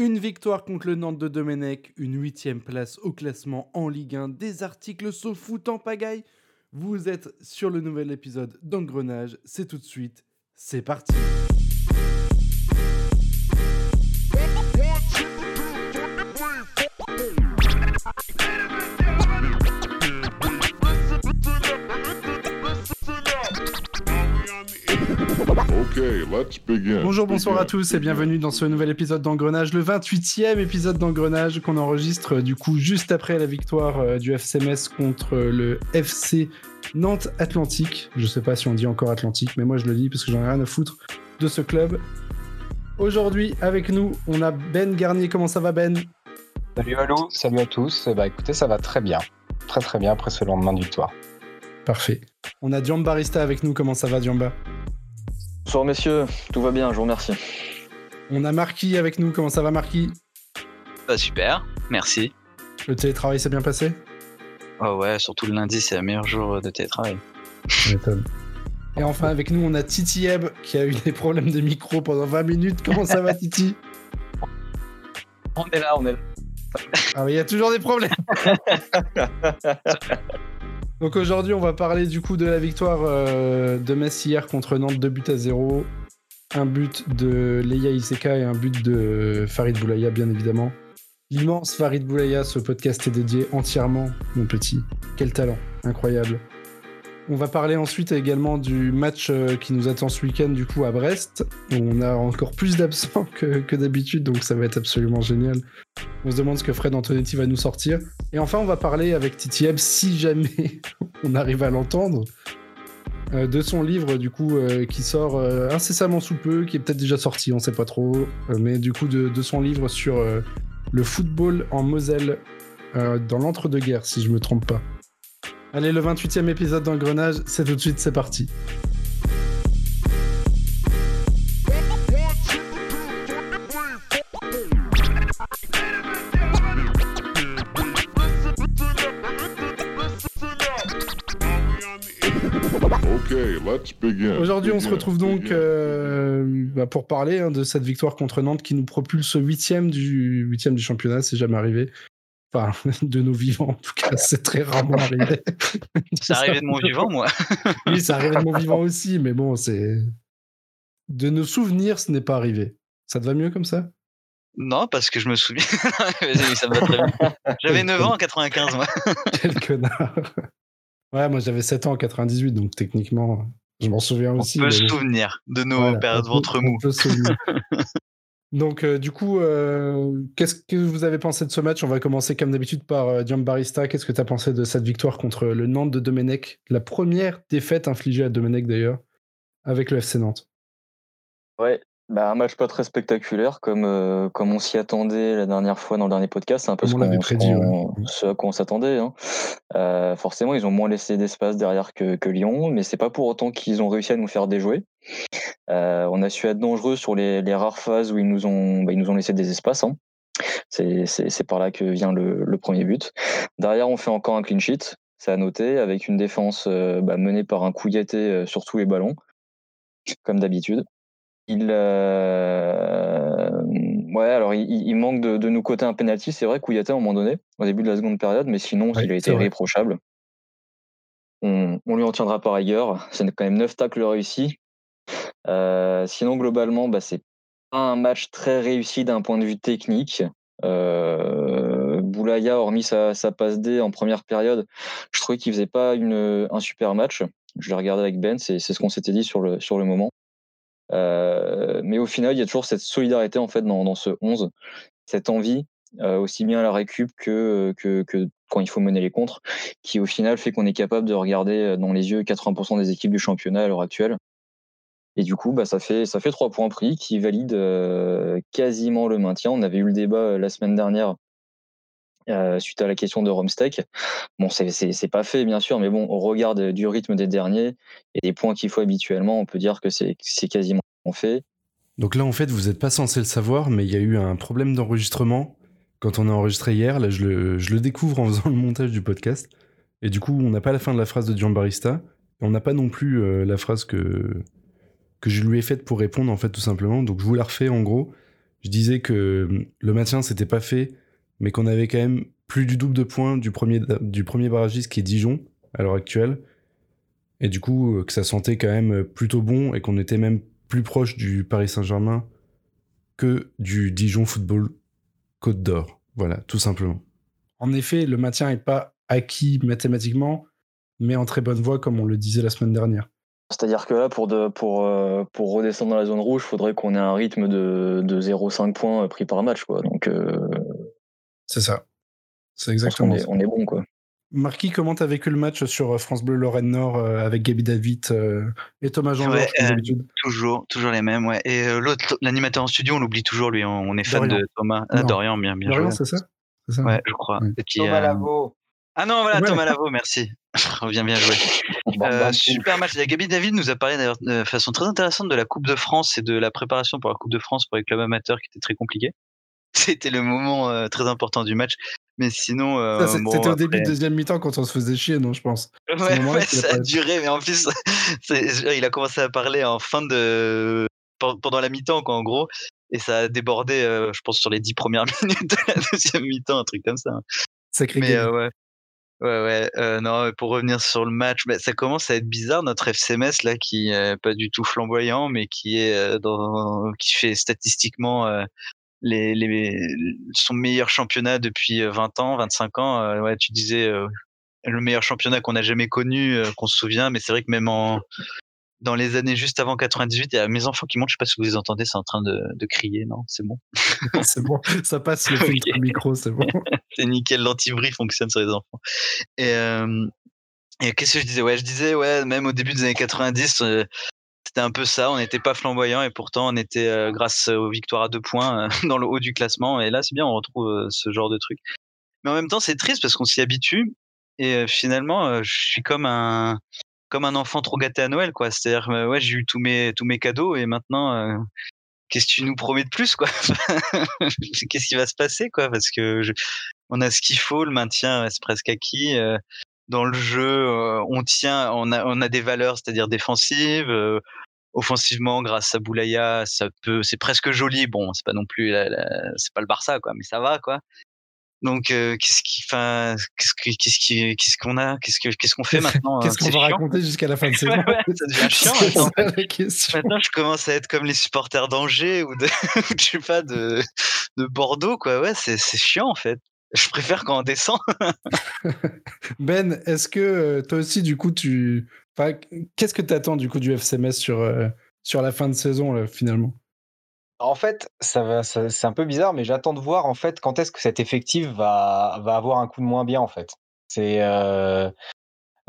Une victoire contre le Nantes de Domenech, une huitième place au classement en Ligue 1, des articles sauf foot en pagaille. Vous êtes sur le nouvel épisode d'Engrenage, c'est tout de suite, c'est parti. Bonjour, bonsoir à tous et bienvenue dans ce nouvel épisode d'Engrenage, le 28e épisode d'Engrenage qu'on enregistre euh, du coup juste après la victoire euh, du FCMS contre le FC Nantes Atlantique. Je sais pas si on dit encore Atlantique, mais moi je le dis parce que j'en ai rien à foutre de ce club. Aujourd'hui, avec nous, on a Ben Garnier. Comment ça va, Ben? Salut Allo, salut à tous. Bah écoutez, ça va très bien. Très très bien après ce lendemain de victoire. Parfait. On a Diamba Barista avec nous. Comment ça va, Diamba? Bonsoir messieurs, tout va bien, je vous remercie. On a Marquis avec nous, comment ça va Marquis? Bah, Super, merci. Le télétravail s'est bien passé? Oh ouais, surtout le lundi, c'est le meilleur jour de télétravail. Et enfin avec nous, on a Titi Eb qui a eu des problèmes de micro pendant 20 minutes. Comment ça va Titi? On est là, on est là. Ah oui, il y a toujours des problèmes. Donc aujourd'hui, on va parler du coup de la victoire euh, de Metz hier contre Nantes, 2 buts à 0. Un but de Leia Iseka et un but de Farid Boulaya, bien évidemment. L'immense Farid Boulaya, ce podcast est dédié entièrement, mon petit. Quel talent, incroyable. On va parler ensuite également du match euh, qui nous attend ce week-end du coup à Brest. On a encore plus d'absents que, d'habitude, donc ça va être absolument génial. On se demande ce que Fred Antonetti va nous sortir. Et enfin, on va parler avec Titi si jamais on arrive à l'entendre, euh, de son livre du coup euh, qui sort incessamment sous peu, qui est peut-être déjà sorti, on sait pas trop, mais du coup de, son livre sur le football en Moselle dans l'entre-deux-guerres, si je me trompe pas. Allez, le 28e épisode d'Engrenage, c'est tout de suite, c'est parti. Aujourd'hui, on se retrouve donc euh, bah, pour parler hein, de cette victoire contre Nantes qui nous propulse au huitième du huitième du championnat. C'est jamais arrivé. Enfin, de nos vivants, en tout cas, c'est très rarement arrivé. c'est arrivé de mon vivant, moi. oui, c'est arrivé de mon vivant aussi, mais bon, c'est. De nos souvenirs, ce n'est pas arrivé. Ça te va mieux comme ça? Non, parce que je me souviens. ça me va très bien. J'avais 9 ans en 95, moi. Quel connard. Ouais, moi j'avais 7 ans en 98, donc techniquement, je m'en souviens aussi. On peut se souvenir de nos périodes ventre mou. Donc, euh, du coup, euh, qu'est-ce que vous avez pensé de ce match? On va commencer comme d'habitude par euh, Barista. Qu'est-ce que tu as pensé de cette victoire contre le Nantes de Domenech? La première défaite infligée à Domenech d'ailleurs, avec le FC Nantes. Ouais, bah, un match pas très spectaculaire comme, euh, comme on s'y attendait la dernière fois dans le dernier podcast. C'est un peu ce, qu'on, prédit, ce à quoi on s'attendait. Hein. Euh, forcément, ils ont moins laissé d'espace derrière que, que Lyon, mais c'est pas pour autant qu'ils ont réussi à nous faire déjouer. Euh, on a su être dangereux sur les, les rares phases où ils nous ont, bah, ils nous ont laissé des espaces. Hein. C'est, c'est, c'est par là que vient le, le, premier but. Derrière, on fait encore un clean sheet, c'est à noter, avec une défense bah, menée par un Kouyaté sur tous les ballons, comme d'habitude. Il, euh, ouais, alors il, manque de, nous coter un penalty. C'est vrai Kouyaté à un moment donné, au début de la seconde période, mais sinon il a été irréprochable. On, lui en tiendra par ailleurs. C'est quand même 9 tacles réussis. Euh, sinon, globalement, bah, c'est pas un match très réussi d'un point de vue technique. Euh, Boulaya, hormis sa, passe D en première période, je trouvais qu'il faisait pas une, un super match. Je l'ai regardé avec Ben, c'est ce qu'on s'était dit sur le, sur le moment. Euh, mais au final, il y a toujours cette solidarité en fait dans, ce 11, cette envie, euh, aussi bien à la récup que, que, que, quand il faut mener les contres, qui au final fait qu'on est capable de regarder euh, dans les yeux 80% des équipes du championnat à l'heure actuelle. Et du coup, bah, ça fait ça fait trois points pris qui valident quasiment le maintien. On avait eu le débat la semaine dernière suite à la question de Romsteak. Bon, c'est pas fait, bien sûr, mais bon, au regard du rythme des derniers et des points qu'il faut habituellement, on peut dire que c'est quasiment fait. Donc là, en fait, vous n'êtes pas censé le savoir, mais il y a eu un problème d'enregistrement quand on a enregistré hier. Là, je le, découvre en faisant le montage du podcast. Et du coup, on n'a pas la fin de la phrase de John Barista. Et on n'a pas non plus euh, la phrase que, que je lui ai faite pour répondre, en fait, tout simplement. Donc je vous la refais en gros. je disais que hum, le maintien, c'était pas fait, mais qu'on avait quand même plus du double de points du premier, du premier barragiste qui est Dijon à l'heure actuelle. Et du coup, euh, que ça sentait quand même plutôt bon et qu'on était même plus proche du Paris Saint-Germain que du Dijon Football Côte d'Or. Voilà, tout simplement. En effet, le maintien n'est pas acquis mathématiquement, mais en très bonne voie, comme on le disait la semaine dernière. C'est-à-dire que là, pour, de, pour, euh, pour redescendre dans la zone rouge, il faudrait qu'on ait un rythme de, de 0,5 points pris par match. Quoi. Donc, euh, c'est ça. C'est exactement on est, ça. On est bon. Quoi. Marquis, comment t'as vécu le match sur euh, France Bleu Lorraine Nord avec Gabi David et Thomas Jean Ouais, euh, Toujours, toujours les mêmes, ouais. Et euh, l'autre, l'animateur en studio, on l'oublie toujours, lui. On on est fan Dorian. de Thomas. Ah. Dorian, bien, bien joué. c'est ça? C'est ça Ouais, je crois. Ouais. Et puis, Thomas euh, Lavaux. Ah non, voilà, Ouais. Thomas Lavaux, merci. bien, bien joué. Euh, super match. Et Gabi David nous a parlé d'ailleurs de façon très intéressante de la Coupe de France et de la préparation pour la Coupe de France pour les clubs amateurs qui était très compliqué. C'était le moment euh, très important du match. Mais sinon, euh, bon, C'était au après- début de deuxième mi-temps quand on se faisait chier, non, je pense. Ouais, a ça a duré, mais en plus, il a commencé à parler en fin de pen- pendant la mi-temps, quoi, en gros, et ça a débordé, euh, je pense, sur les dix premières minutes de la deuxième mi-temps, un truc comme ça. hein. Sacré Mais ouais. Ouais, ouais, euh, non, pour revenir sur le match, bah, ça commence à être bizarre, notre FCMS, là, qui est pas du tout flamboyant, mais qui est euh, dans, qui fait statistiquement euh, les, les, son meilleur championnat depuis euh, 20 ans, 25 ans. euh, ouais, tu disais euh, le meilleur championnat qu'on a jamais connu, euh, qu'on se souvient, mais c'est vrai que même en, dans les années juste avant 98, il y a mes enfants qui montent, je sais pas si vous les entendez, c'est en train de, de crier, non, c'est bon? c'est bon, ça passe le Ok. filtre micro, c'est bon. c'est nickel, l'antibri fonctionne sur les enfants. Et, euh, et qu'est-ce que je disais? Ouais, je disais, ouais, même au début des années 90, euh, c'était un peu ça. On n'était pas flamboyant et pourtant on était, euh, grâce aux victoires à deux points, euh, dans le haut du classement. Et là, c'est bien, on retrouve euh, ce genre de truc. Mais en même temps, c'est triste parce qu'on s'y habitue. Et finalement, je suis comme un comme un enfant trop gâté à Noël, quoi. C'est-à-dire, ouais, j'ai eu tous mes tous mes cadeaux et maintenant, qu'est-ce que tu nous promets de plus, quoi? Qu'est-ce qui va se passer, quoi? Parce que on a ce qu'il faut, le maintien, c'est presque acquis. Dans le jeu, euh, on tient, on a, on a des valeurs, c'est-à-dire défensives. euh, offensivement, grâce à Boulaya, ça peut, c'est presque joli. Bon, c'est pas non plus, c'est pas le Barça, quoi, mais ça va, quoi. Donc, euh, qu'est-ce qui, enfin, qu'est-ce qu'est-ce qu'est-ce qu'on a, qu'est-ce que, qu'est-ce qu'on fait maintenant Qu'est-ce hein qu'on C'est va raconter jusqu'à la fin de saison? Ouais, ouais, ça devient chiant. Maintenant. je commence à être comme les supporters d'Angers ou de, je sais pas, de, de Bordeaux, quoi. Ouais, c'est chiant, en fait. Je préfère quand on descend. Ben, est-ce que euh, toi aussi, du coup, tu. Enfin, Qu'est-ce que tu attends du coup du FCMS sur, euh, sur la fin de saison, là, finalement? En fait, ça va, ça- c'est un peu bizarre, mais j'attends de voir en fait quand est-ce que cet effectif va, va avoir un coup de moins bien en fait. C'est euh,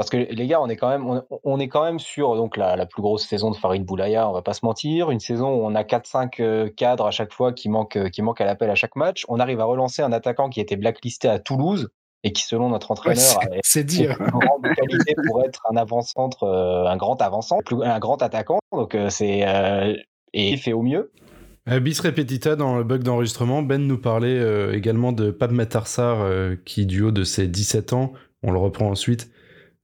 parce que les gars, on est quand même, on, on est quand même sur donc la, la plus grosse saison de Farid Boulaya, on va pas se mentir, une saison où on a 4-5 euh, cadres à chaque fois qui manquent, euh, qui manquent à l'appel à chaque match. On arrive à relancer un attaquant qui était blacklisté à Toulouse et qui, selon notre Ouais, entraîneur, avait C'est dire. une grande qualité pour être un avant-centre, euh, un grand avant-centre, un grand attaquant. Donc c'est euh, et il fait au mieux. Bis repetita dans le bug d'enregistrement, Ben nous parlait euh, également de Pab Matarsar euh, qui, du haut de ses 17 ans, on le reprend ensuite,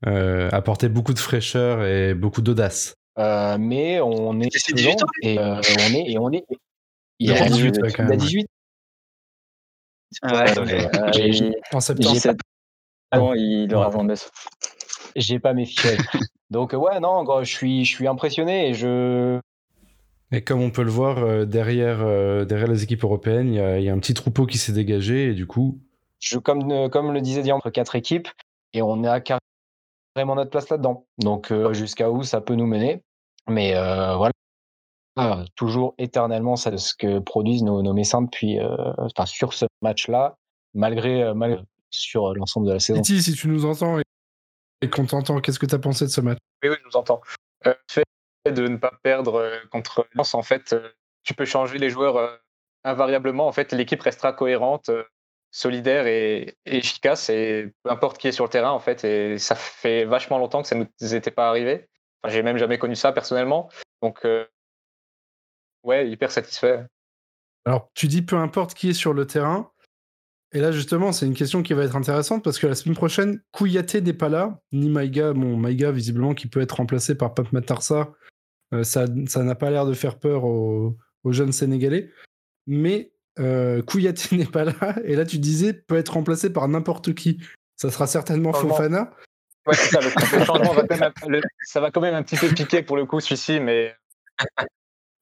euh, apportait beaucoup de fraîcheur et beaucoup d'audace. Euh, mais on est C'est dedans 18 ans, et euh, on est et on est il Il a a 18, 18 ouais, quand il a même, 18 Ouais, Ouais, ouais. Euh, j'ai- il- En septembre. 17 ans, il aura Metz. j'ai pas mes fiches donc euh, ouais non gros, je suis je suis impressionné et je Et comme on peut le voir euh, derrière, euh, derrière les équipes européennes, il y, a- y a un petit troupeau qui s'est dégagé et du coup, je comme euh, comme le disait Diane entre quatre équipes et on a carrément notre place là-dedans. Donc euh, jusqu'à où ça peut nous mener. Mais euh, voilà. Ah, toujours éternellement ça de ce que produisent nos, nos messins depuis euh, enfin sur ce match là malgré euh, mal sur l'ensemble de la saison. Titi, si tu nous entends et, et qu'on t'entend, qu'est-ce que tu as pensé de ce match? Oui, oui, je vous entends. Euh, fait de ne pas perdre euh, contre Lens, en fait, euh, tu peux changer les joueurs euh, invariablement. En fait, l'équipe restera cohérente, euh, solidaire et, efficace, et peu importe qui est sur le terrain, en fait. Et ça fait vachement longtemps que ça ne nous était pas arrivé. Enfin, j'ai même jamais connu ça personnellement. Donc, euh, ouais, hyper satisfait. Alors, tu dis peu importe qui est sur le terrain. Et là, justement, c'est une question qui va être intéressante parce que la semaine prochaine, Kouyaté n'est pas là, ni Maïga. Bon, Maïga, visiblement, qui peut être remplacé par Pape Matarsa. Euh, ça n'a pas l'air de faire peur aux jeunes Sénégalais. mais euh, Kouyaté n'est pas là. Et là, tu disais peut être remplacé par n'importe qui. Ça sera certainement. Fofana. Ouais, c'est ça, le, le changement va quand même, le- ça va quand même un petit peu piquer pour le coup, celui-ci, mais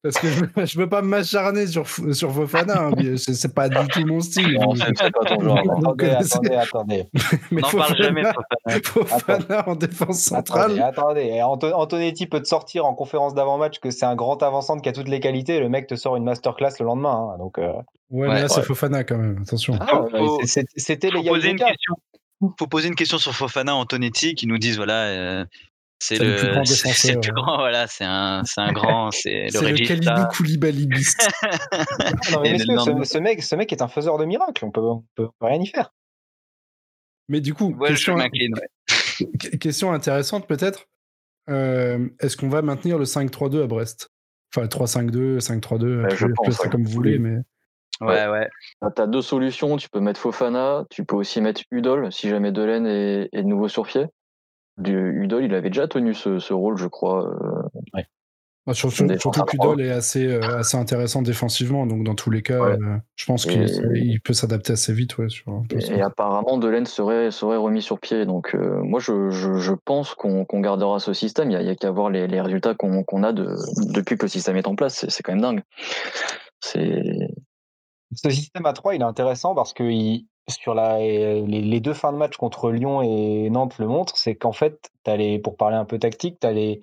Parce que je veux, je veux pas m'acharner sur, sur Fofana. hein, c'est pas du tout mon style. Non, mais- c'est c'est pas ton genre. non. Donc, Attendez, euh, c'est- attendez, attendez. mais On n'en parle Fofana- jamais, Fofana. Fofana en défense centrale. Attendez, attendez. Et Anto- Antonetti peut te sortir en conférence d'avant-match que c'est un grand avant-centre qui a toutes les qualités. Le mec te sort une masterclass le lendemain. hein, donc, euh, Ouais, mais Ouais, là, c'est. Fofana quand même. Attention. ah, Faut- ouais, faut- C'était les faut poser une question. Faut poser une question sur Fofana Antonetti qui nous disent voilà euh, c'est C'est le le, plus grand c'est- c'est défenseur, le plus ouais. grand voilà c'est un c'est un grand c'est le C'est le régista. Kalidou Koulibaly bis. Non, mais Et messieurs, le ce, ce mec, ce mec est un faiseur de miracles. On peut, on peut, rien y faire. Mais du coup, Ouais, je question, m'incline. ouais. Qu- Question intéressante peut-être. Euh, Est-ce qu'on va maintenir le 5-3-2 à Brest? Enfin, 3-5-2, 5-3-2, Ouais, je pense, ça ouais. comme vous voulez, mais Ouais ouais. Tu as deux solutions. Tu peux mettre Fofana, tu peux aussi mettre Udol si jamais Delaine est, est de nouveau sur pied. Du, Udol, il avait déjà tenu ce, ce rôle, je crois. euh, bah, sur- sur- Défense surtout à que trois. Udol est assez, euh, assez intéressant défensivement, donc dans tous les cas, Ouais. euh, je pense qu'il il peut s'adapter assez vite. Ouais, sur Et, apparemment, Delaine serait, serait remis sur pied. Donc, euh, moi, je, je, je pense qu'on gardera ce système. Il n'y a, il y a qu'à voir les, les résultats qu'on a de, depuis que le système est en place. C'est quand même dingue. C'est Ce système à 3, il est intéressant parce que il- sur la, les, les deux fins de match contre Lyon et Nantes le montrent, c'est qu'en fait, t'as les, pour parler un peu tactique, tu as les,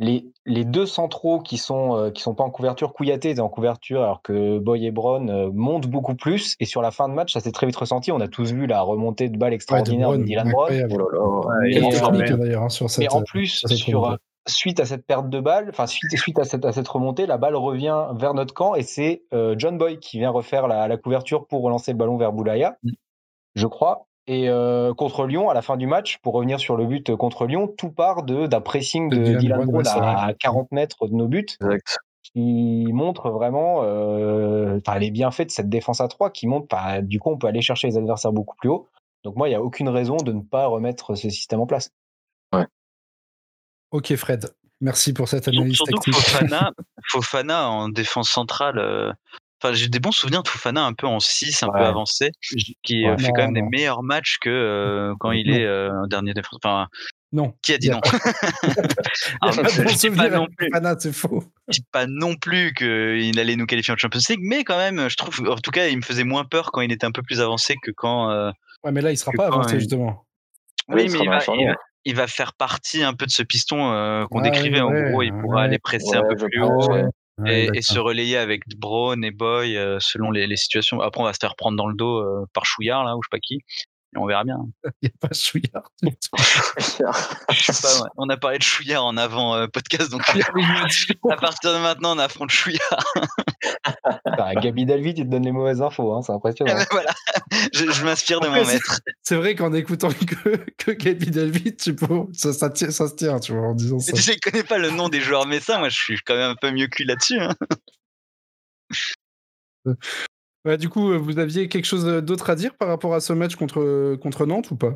les, les deux centraux qui sont, euh, qui sont pas en couverture. Kouyaté est en couverture alors que Boy et Brown euh, montent beaucoup plus. Et sur la fin de match, ça s'est très vite ressenti. On a tous vu la remontée de balle Ouais, de extraordinaire de, Dylan Brown. oh là là. Et, Quelle euh, technique mais- d'ailleurs hein, sur cette. Mais en euh, plus, sur. Suite à cette perte de balle, enfin suite, suite à, cette, à cette remontée, la balle revient vers notre camp et c'est euh, John Boy qui vient refaire la, la couverture pour relancer le ballon vers Boulaya, je crois. Et euh, contre Lyon, à la fin du match, pour revenir sur le but contre Lyon, tout part d'un pressing De Dylan Brown, ouais, à, vrai. 40 mètres de nos buts, Exact. qui montre vraiment euh, les bienfaits de cette défense à 3, qui montre, bah, du coup, on peut aller chercher les adversaires beaucoup plus haut. Donc moi, il n'y a aucune raison de ne pas remettre ce système en place. Ok, Fred. Merci pour cette analyse Surtout tactique. Fofana, Fofana en défense centrale. euh, Enfin, j'ai des bons souvenirs de Fofana un peu en 6, un peu avancé, qui Ouais. euh, fait Non, quand même non. des meilleurs matchs que euh, quand il Non. est euh, en dernier défense. Enfin, Non. qui a dit non? je dis pas non plus. Fofana, c'est faux. je dis pas non plus qu'il allait nous qualifier en Champions League, mais quand même, je trouve, en tout cas, il me faisait moins peur quand il était un peu plus avancé que quand. euh, Ouais, mais là, il sera pas avancé, il- justement. Oui, mais il va, il va- il va faire partie un peu de ce piston euh, qu'on Ouais, décrivait. En gros, il pourra ouais. aller presser un peu plus haut. ouais. Ouais, et, se relayer avec Brown et Boy euh, selon les, les situations. Après, on va se faire prendre dans le dos euh, par Chouillard, là, ou je sais pas qui. Et on verra bien. Il n'y a pas Chouillard. Je sais pas, ouais. On a parlé de Chouillard en avant euh, podcast, donc à partir de maintenant, on affronte Chouillard. Enfin, Gabi David, il te donne les mauvaises infos, hein, c'est impressionnant. voilà. Je, je m'inspire de mon maître. C'est vrai qu'en écoutant que, que Gaby David, tu peux, ça, ça, tient- ça se tient, tu vois, en disant ça. Je connais pas le nom des joueurs, mais ça, moi, je suis quand même un peu mieux que lui là-dessus. hein. Ouais, du coup, euh, vous aviez quelque chose d'autre à dire par rapport à ce match contre, contre Nantes ou pas?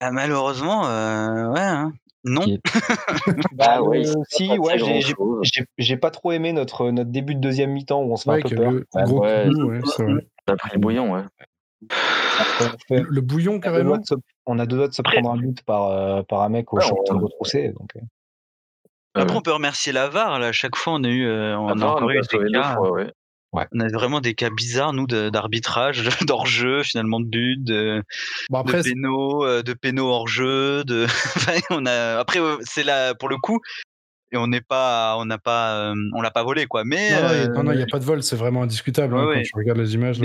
Ah, malheureusement, euh, ouais. hein. Non. Bah, Ah ouais, euh, il si, ouais, j'ai- j'ai- grand-chose. j'ai j'ai pas trop aimé notre, notre début de deuxième mi-temps où on se fait Ouais, un peu peur. le Ouais, gros ouais. coup, ouais, c'est vrai. T'as pris le bouillon, ouais. on, Le bouillon, on a carrément de se- on a deux doigts de se Après- prendre un but par, euh, par un mec au Ouais, short on- retroussé. Donc, euh. Après, Ouais. on peut remercier la VAR. Là. À chaque fois, on a eu, euh, on a encore eu a des deux cas. fois, ouais. On a vraiment des cas bizarres, nous, d'arbitrage, d'hors-jeu, finalement, de but, de, Bon, après, de pénaux, euh, de pénaux hors-jeu. De... Enfin, on a... Après, c'est là, pour le coup, et on n'est pas, on n'a pas, euh, on l'a pas volé, quoi. Mais, non, non, il y a- euh, non, non, il n'y a pas de vol, c'est vraiment indiscutable Ouais, hein, ouais. quand tu regardes les images.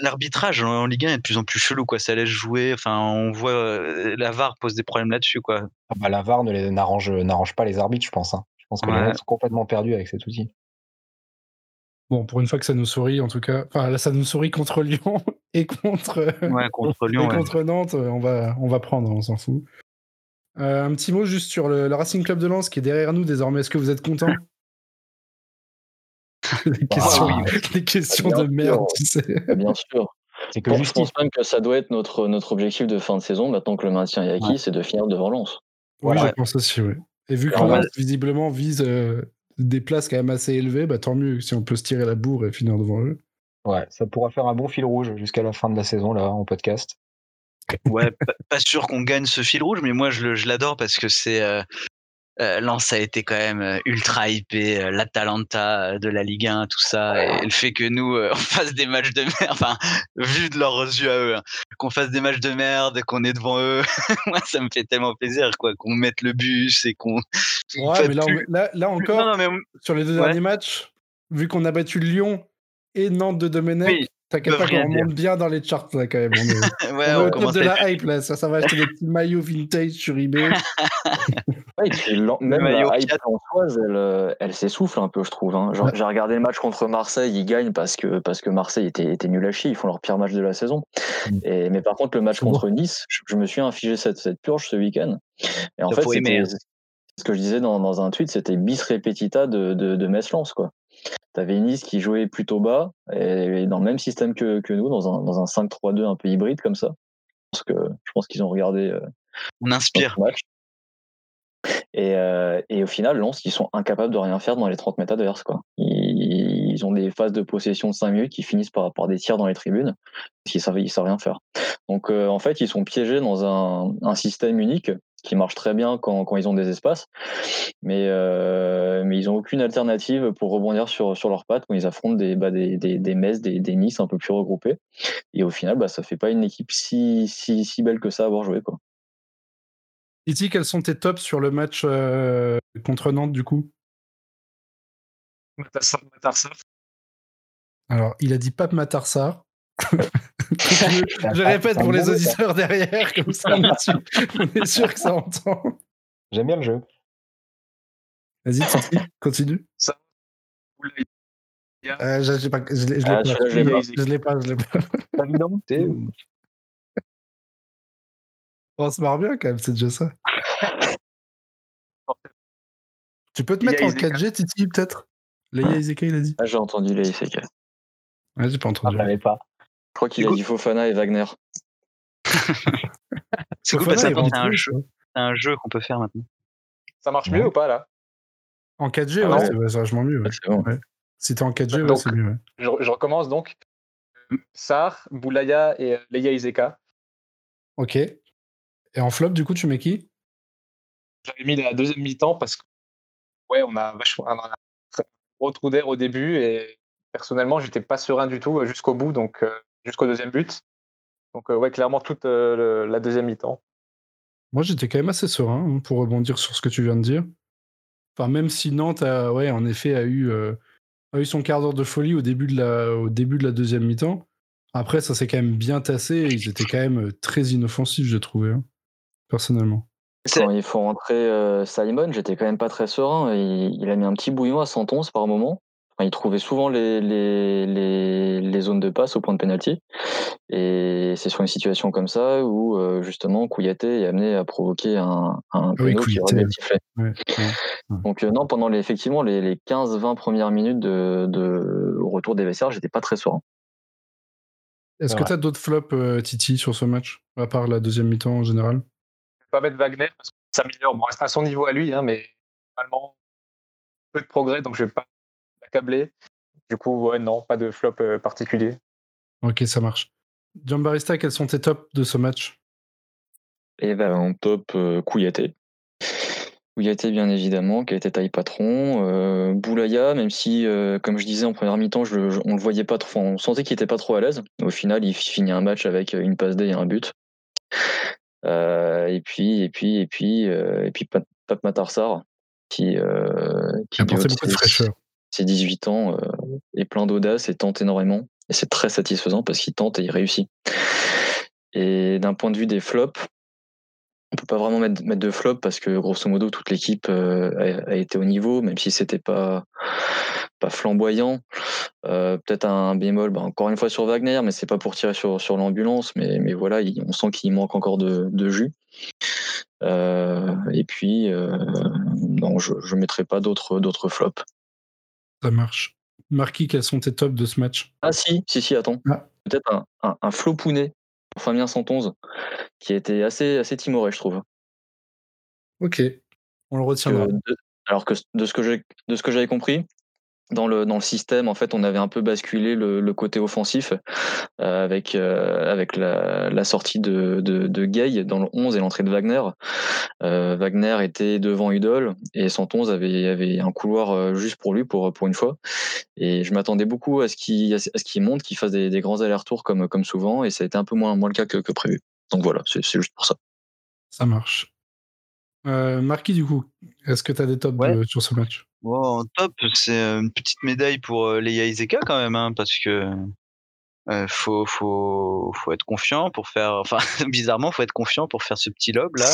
L'arbitrage en Ligue 1 est de plus en plus chelou, quoi. Ça laisse jouer. Enfin, on voit euh, la VAR pose des problèmes là-dessus, quoi. Ah bah, la VAR ne n'arrange n'arrange pas les arbitres, je pense. hein. Je pense que les mecs sont complètement perdus avec cet outil. Bon, pour une fois que ça nous sourit, en tout cas. Enfin, là, ça nous sourit contre Lyon et contre, Ouais, contre et Lyon. ouais. contre Nantes. euh, On va, on va prendre, on s'en fout. Euh, un petit mot juste sur le, le Racing Club de Lens qui est derrière nous désormais. Est-ce que vous êtes content Des questions, oui. des questions Bien de merde, tu sais. Bien sûr. C'est que Bon, je pense même que ça doit être notre, notre objectif de fin de saison, maintenant que le maintien est acquis, Ouais. c'est de finir devant Lens. Oui, Voilà. je pense aussi, oui. Et vu que Lens, visiblement, vise euh, des places quand même assez élevées, bah tant mieux si on peut se tirer la bourre et finir devant eux. Ouais, ça pourra faire un bon fil rouge jusqu'à la fin de la saison là en podcast. Ouais, pas, sûr qu'on gagne ce fil rouge, mais moi je le- je l'adore parce que c'est euh, euh, Lens a été quand même euh, ultra hypé, euh, l'Atalanta euh, de la Ligue 1, tout ça, et le fait que nous euh, on fasse des matchs de merde, enfin vu de leurs yeux à eux, hein, qu'on fasse des matchs de merde, qu'on est devant eux, moi ça me fait tellement plaisir quoi, qu'on mette le bus et qu'on. Ouais, mais là, on- là, là encore, Non, non, mais on- sur les deux Ouais. derniers matchs, vu qu'on a battu Lyon et Nantes de Domenech, Oui, t'inquiète pas qu'on remonte bien dans les charts là quand même. On est, ouais, on est on au top commence de la hype là, ça, ça va acheter des petits maillots vintage sur eBay. Ouais, et puis, l'en- même la hype Fiat. françoise, elle, euh, elle s'essouffle un peu, je trouve. hein. Genre, Ouais. J'ai regardé le match contre Marseille, ils gagnent parce que, parce que Marseille était, était nul à chier, ils font leur pire match de la saison. Mm. Et, mais par contre, le match bon. contre Nice, je, je me suis infligé cette, cette purge ce week-end. Et en Ça, fait, c'était ce que je disais dans, dans un tweet, c'était bis repetita de, de, de Metz-Lens, quoi. T'avais Nice qui jouait plutôt bas et, dans le même système que, que nous, dans un, dans un 5-3-2 un peu hybride comme ça. Parce que je pense qu'ils ont regardé euh, on inspire. match. Et, euh, et au final, Lens, ils sont incapables de rien faire dans les 30 mètres adverses. Quoi. Ils, ils ont des phases de possession de 5 minutes qui finissent par, par des tirs dans les tribunes, parce qu'ils savent, ils savent rien faire. Donc euh, en fait, ils sont piégés dans un, un système unique qui marche très bien quand, quand ils ont des espaces, mais, euh, mais ils n'ont aucune alternative pour rebondir sur, sur leurs pattes quand ils affrontent des, bah, des, des, des Metz, des, des Nice un peu plus regroupés. Et au final, bah, ça fait pas une équipe si, si, si belle que ça à avoir joué. Quoi. Iti, quels sont tes tops sur le match euh, contre Nantes du coup? Matassar, Matarsar. Alors, il a dit Pape Matarsar. Je répète pour les auditeurs derrière, comme ça on est sûr, on est sûr que ça entend. J'aime bien le jeu. Vas-y, Titi, continue. Oulay. Euh, je je l'ai pas, je l'ai je l'ai Ah, pas, celui-là, je l'ai pas. je l'ai pas, je l'ai pas. T'as vu non T'es- On se marre bien quand même, c'est déjà ça. Tu peux te Leia mettre en Iseka. 4G, Titi, peut-être? Leia Iseka, il a dit. Ah, J'ai entendu les ICK. Je Ouais, j'ai pas Ah, entendu. je l'avais pas. Crois qu'il a dit Fofana et Wagner. C'est cool parce que c'est un jeu, quoi. c'est un jeu qu'on peut faire maintenant. Ça marche Ouais. mieux ou pas là En 4G, Ah ouais, non. c'est ouais, c'est vachement mieux. ouais. Bon. Si t'es en 4G, ouais, c'est mieux. ouais. je, je recommence donc. Sar, Boulaya et euh, Leia Iseka. Ok. Et en flop, du coup, tu mets qui J'avais mis la deuxième mi-temps parce que ouais, on a vachement un gros trou d'air au début et personnellement, j'étais pas serein du tout euh, jusqu'au bout, donc euh, jusqu'au deuxième but. Donc euh, ouais, clairement toute euh, le- la deuxième mi-temps. Moi, j'étais quand même assez serein hein, pour rebondir sur ce que tu viens de dire. Enfin, même si Nantes, a, ouais, en effet, a eu, euh, a eu son quart d'heure de folie au début de la, au début de la deuxième mi-temps. Après, ça s'est quand même bien tassé. et Ils étaient quand même très inoffensifs, j'ai trouvé, hein, personnellement. C'est- Quand il faut rentrer euh, Simon, j'étais quand même pas très serein. Il, il a mis un petit bouillon à 111 par moment. Enfin, il trouvait souvent les, les, les, les zones de passe au point de pénalty. Et c'est sur une situation comme ça où euh, justement Kouyaté est amené à provoquer un, un Ah oui, qui ouais. Ouais, ouais. Donc euh, non, pendant les, effectivement les, les 15-20 premières minutes de, de, au retour des vestiaires, j'étais pas très serein. Est-ce que tu as d'autres flops, euh, Titi, sur ce match À part la deuxième mi-temps en général? Je vais pas mettre Wagner parce que ça s'améliore. Bon, reste à son niveau à lui, hein, mais normalement peu de progrès, donc je vais pas l'accabler. Du coup, ouais, non, pas de flop euh, particulier. Ok, ça marche. Giambarista, quels sont tes tops de ce match? Et ben en top euh, Kouyaté. Kouyaté bien évidemment, qui a été taille patron. Euh, Boulaya, même si, euh, comme je disais en première mi-temps, je, je- on le voyait pas trop, on sentait qu'il était pas trop à l'aise. Au final, il finit un match avec une passe D et un but. Euh, et puis, et puis, et puis, euh, et puis Pat, Pat Matarsar, qui, euh, qui a apporté beaucoup de fraîcheur. Ses 18 ans euh, est plein d'audace et tente énormément. Et c'est très satisfaisant parce qu'il tente et il réussit. Et d'un point de vue des flops, on peut pas vraiment mettre, mettre de flop parce que grosso modo toute l'équipe euh, a, a été au niveau, même si c'était pas pas flamboyant. Euh, Peut-être un bémol, bah, encore une fois sur Wagner, mais c'est pas pour tirer sur, sur l'ambulance, mais, mais voilà, il- on sent qu'il manque encore de, de jus. Euh, et puis, non, je ne mettrai pas d'autres d'autres flops. Ça marche. Marquis, quels sont tes tops de ce match? Ah si, si, si, attends. Ah. Peut-être un, un, un flopounet pour Fabien 111, qui été assez, assez timoré, je trouve. Ok, on le retiendra. de, Alors que de ce que j'ai de ce que j'avais compris, dans le dans le système, en fait, on avait un peu basculé le, côté offensif euh, avec euh, avec la, sortie de, de, de Gay dans le 11 et l'entrée de Wagner. Euh, Wagner était devant Udol et 111 avait avait un couloir juste pour lui pour pour une fois. Et je m'attendais beaucoup à ce qu'il ce qu'il monte, qu'il fasse des, des grands allers-retours comme comme souvent et ça a été un peu moins moins le cas que, que prévu. Donc voilà, c'est juste pour ça. Ça marche. Euh, Marquis, du coup, est-ce que tu as des tops Ouais. de- sur ce match? En top, c'est euh, une petite médaille pour euh, Leia Iseka quand même, hein, parce que euh, faut, faut, faut être confiant pour faire. Enfin, bizarrement, faut être confiant pour faire ce petit lob là.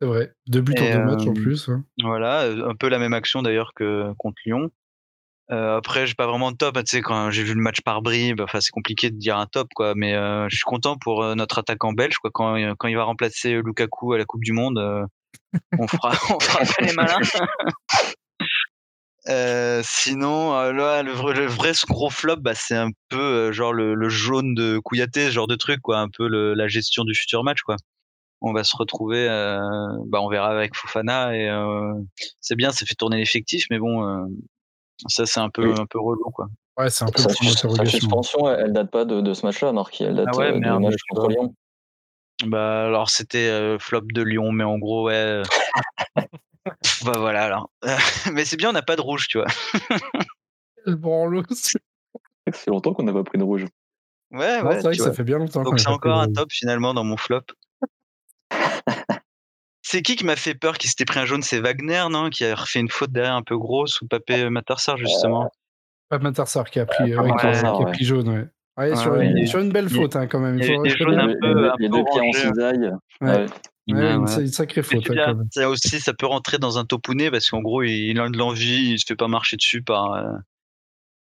C'est vrai. Deux buts en deux matchs en plus. hein. voilà, un peu la même action d'ailleurs que contre Lyon. Après, j'ai pas vraiment de top. hein, Tu sais, quand j'ai vu le match par bribes, enfin, c'est compliqué de dire un top, quoi. Mais je suis content pour notre attaquant belge, quoi. Quand, quand il va remplacer Lukaku à la Coupe du Monde, on fera, on fera pas les malins. Euh, sinon, euh, là, le vrai, le vrai gros flop, bah, c'est un peu euh, genre le, le jaune de Kouyaté, ce genre de truc, quoi. Un peu le, la gestion du futur match, quoi. On va se retrouver, euh, bah, on verra avec Fofana et euh, c'est bien, ça fait tourner l'effectif, mais bon, euh, ça c'est un peu Oui. un peu relou, quoi. Ouais, c'est un peu Sa, suspension, elle, elle date pas de, de ce match-là, Marquis. Elle date Ah ouais, euh, du merde, match contre. Lyon. Bah alors c'était euh, flop de Lyon, mais en gros ouais. euh, bah voilà alors. mais c'est bien, on n'a pas de rouge, tu vois. Quel branlos. C'est que c'est longtemps qu'on n'a pas pris de rouge. Ouais, Non, ouais. c'est vrai que ça fait bien longtemps Donc c'est encore un top finalement dans mon flop. C'est qui qui m'a fait peur qui s'était pris un jaune? C'est Wagner, non? Qui a refait une faute derrière un peu grosse ou Papé Matarsar justement? Pas Matarsar qui a pris, ouais, qui a- pris jaune, ouais. Ouais, Ouais, sur, ouais, une, il y a- sur une belle faute hein, quand même. il Il y a faut des un peu- un peu deux pieds en hein. cisaille. Ouais. Une, sacrée faute. hein, quand même. ça aussi, ça peut rentrer dans un topounet parce qu'en gros, il a de l'envie, il se fait pas marcher dessus par, euh,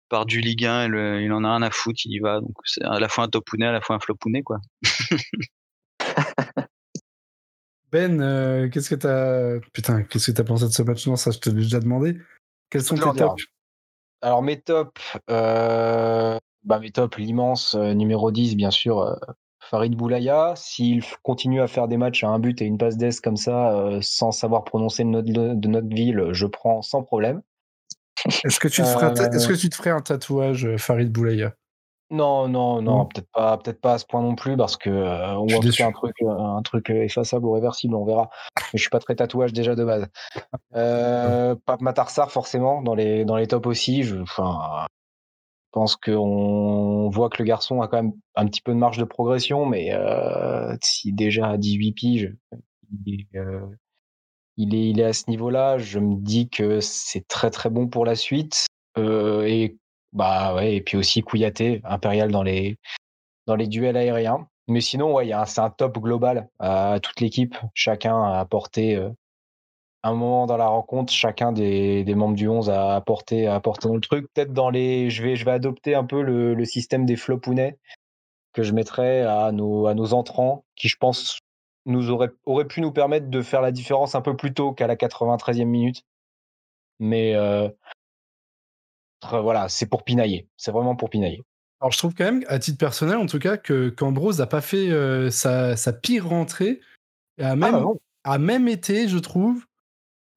par du Ligue 1, et le- il en a rien à foutre, il y va. Donc c'est à la fois un topounet, à la fois un flopounet, quoi. Ben, euh, qu'est-ce que t'as. Putain, qu'est-ce que t'as pensé de ce match? Non, ça, je te l'ai déjà demandé. Quels sont tes tops? Alors mes tops, euh, bah mes tops, l'immense euh, numéro 10, bien sûr, euh, Farid Boulaya. S'il continue à faire des matchs à un but et une passe d'ess comme ça, euh, sans savoir prononcer de notre, de notre ville, je prends sans problème. Est-ce que, tu te ferais un ta- est-ce que tu te ferais un tatouage Farid Boulaya? Non, non, non, peut-être pas, peut-être pas à ce point non plus, parce que euh, déçu. cas un truc, un truc effaçable ou réversible, on verra. Mais je suis pas très tatouage déjà de base. Euh, Pape Matarsar forcément dans les dans les tops aussi. Je, enfin, je pense qu'on voit que le garçon a quand même un petit peu de marge de progression, mais euh, si déjà à 18 piges, il est, euh, il est, à ce niveau-là, je me dis que c'est très très bon pour la suite. Euh, et bah ouais, et puis aussi Kouyaté, impérial dans les dans les duels aériens. Mais sinon, ouais, c'est un top global à toute l'équipe. Chacun a apporté un moment dans la rencontre. Chacun des, des membres du 11 a apporté, a apporté dans le truc. Peut-être dans les, je vais, je vais adopter un peu le, le système des flopounets que je mettrais à nos, à nos entrants, qui je pense nous aurait, aurait pu nous permettre de faire la différence un peu plus tôt qu'à la 93e minute. Mais euh, voilà, c'est pour pinailler. C'est vraiment pour pinailler. Alors, je trouve quand même, à titre personnel en tout cas, que qu'Ambrose n'a pas fait euh, sa, sa pire rentrée et a même, Ah, non. a même été, je trouve,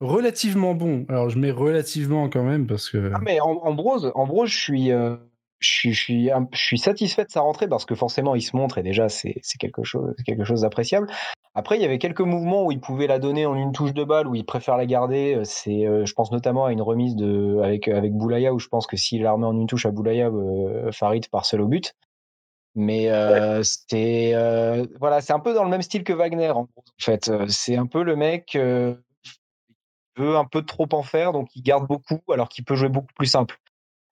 relativement bon. Alors, je mets relativement quand même parce que. Ah, mais Am- Ambrose, Ambrose, je suis, euh, je suis, je suis, je suis satisfait de sa rentrée parce que forcément, il se montre et déjà, c'est c'est quelque chose, quelque chose d'appréciable. Après, il y avait quelques mouvements où il pouvait la donner en une touche de balle, où il préfère la garder. Euh, C'est, euh, je pense notamment à une remise de avec avec Boulaya, où je pense que s'il la remet en une touche à Boulaya, euh, Farid part seul au but. Mais euh, c'est euh, voilà, c'est un peu dans le même style que Wagner en gros, en fait. Euh, C'est un peu le mec euh, veut un peu trop en faire, donc il garde beaucoup alors qu'il peut jouer beaucoup plus simple.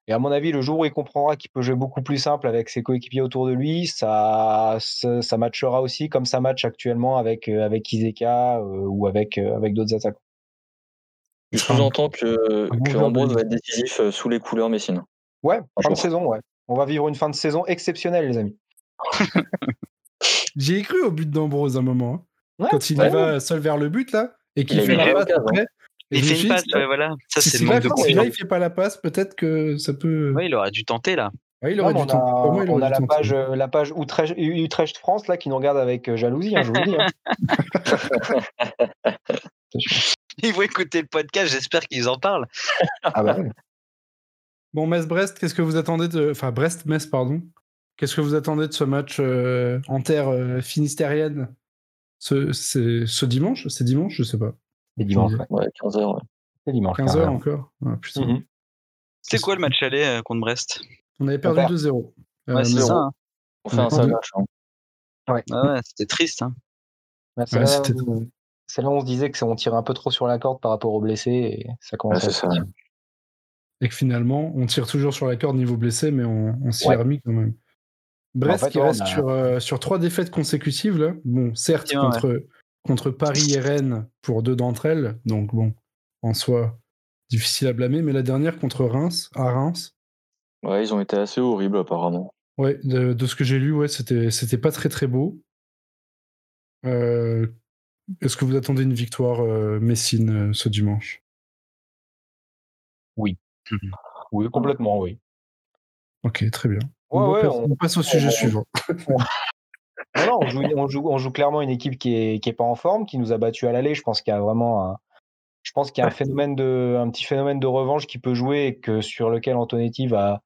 Et à mon avis, le jour où il comprendra qu'il peut jouer beaucoup plus simple avec ses coéquipiers autour de lui, ça, ça, ça matchera aussi comme ça match actuellement avec euh, avec Izeka euh, ou avec euh, avec d'autres attaquants. Je sous-entends que, Ambrose va être décisif sous les couleurs messines. Ouais, fin de saison, ouais. On va vivre une fin de saison exceptionnelle, les amis. J'y ai cru au but d'Ambrose à un moment. hein. Ouais, Quand il ouais. va seul vers le but, là, et qu'il fait une la passe après. Et Il fait une passe, ouais, voilà. Ça, si c'est le celui-là, manque de si confiance. il fait pas la passe, peut-être que ça peut. Ouais, il aurait dû tenter, là. Ouais, il aurait dû on tenter. a, il on a dû la tenter. page, euh, la page Utrecht, Utrecht France là qui nous regarde avec euh, jalousie, hein, je vous le dis. hein. ils vont écouter le podcast, j'espère qu'ils en parlent. Ah bah ouais. Bon, Metz-Brest, qu'est-ce que vous attendez de. Enfin, Brest-Metz, pardon. Qu'est-ce que vous attendez de ce match euh, en terre euh, finistérienne ce, ce dimanche? C'est dimanche Je sais pas. C'est dimanche. Ouais. ouais. Ouais, 15h. Ouais. C'est dimanche. 15h carrément. encore Ah, putain. C'est quoi le match aller euh, contre Brest? On avait perdu perd. 2-0. Euh, Ouais, c'est ça. hein. On fait un Ouais. sale match. hein. Ah ouais, c'était triste. Hein. Bah, c'est Ouais, là, où- c'est là où on se disait que c'est- on tirait un peu trop sur la corde par rapport aux blessés et ça commence Ouais, à c'est ça. Et que finalement, on tire toujours sur la corde niveau blessé, mais on, on s'y Ouais. est remis quand même. Brest en fait, qui ouais, reste a- sur, euh, sur trois défaites consécutives, là. Bon, certes, contre, contre Paris et Rennes pour deux d'entre elles, donc bon, en soi, difficile à blâmer, mais la dernière contre Reims, à Reims, Ouais, ils ont été assez horribles apparemment. ouais, de, de ce que j'ai lu, ouais, c'était, c'était pas très très beau. Euh, est-ce que vous attendez une victoire euh, Messine euh, ce dimanche? Oui, complètement, oui. Ok, très bien. Ouais, on, ouais, passe, on- on passe au sujet on- suivant. Non, non, on, joue, on, joue, on joue clairement une équipe qui est, qui est pas en forme, qui nous a battu à l'aller. Je pense qu'il y a vraiment un, je pense qu'il y a un phénomène de, un petit phénomène de revanche qui peut jouer et que sur lequel Antonetti va,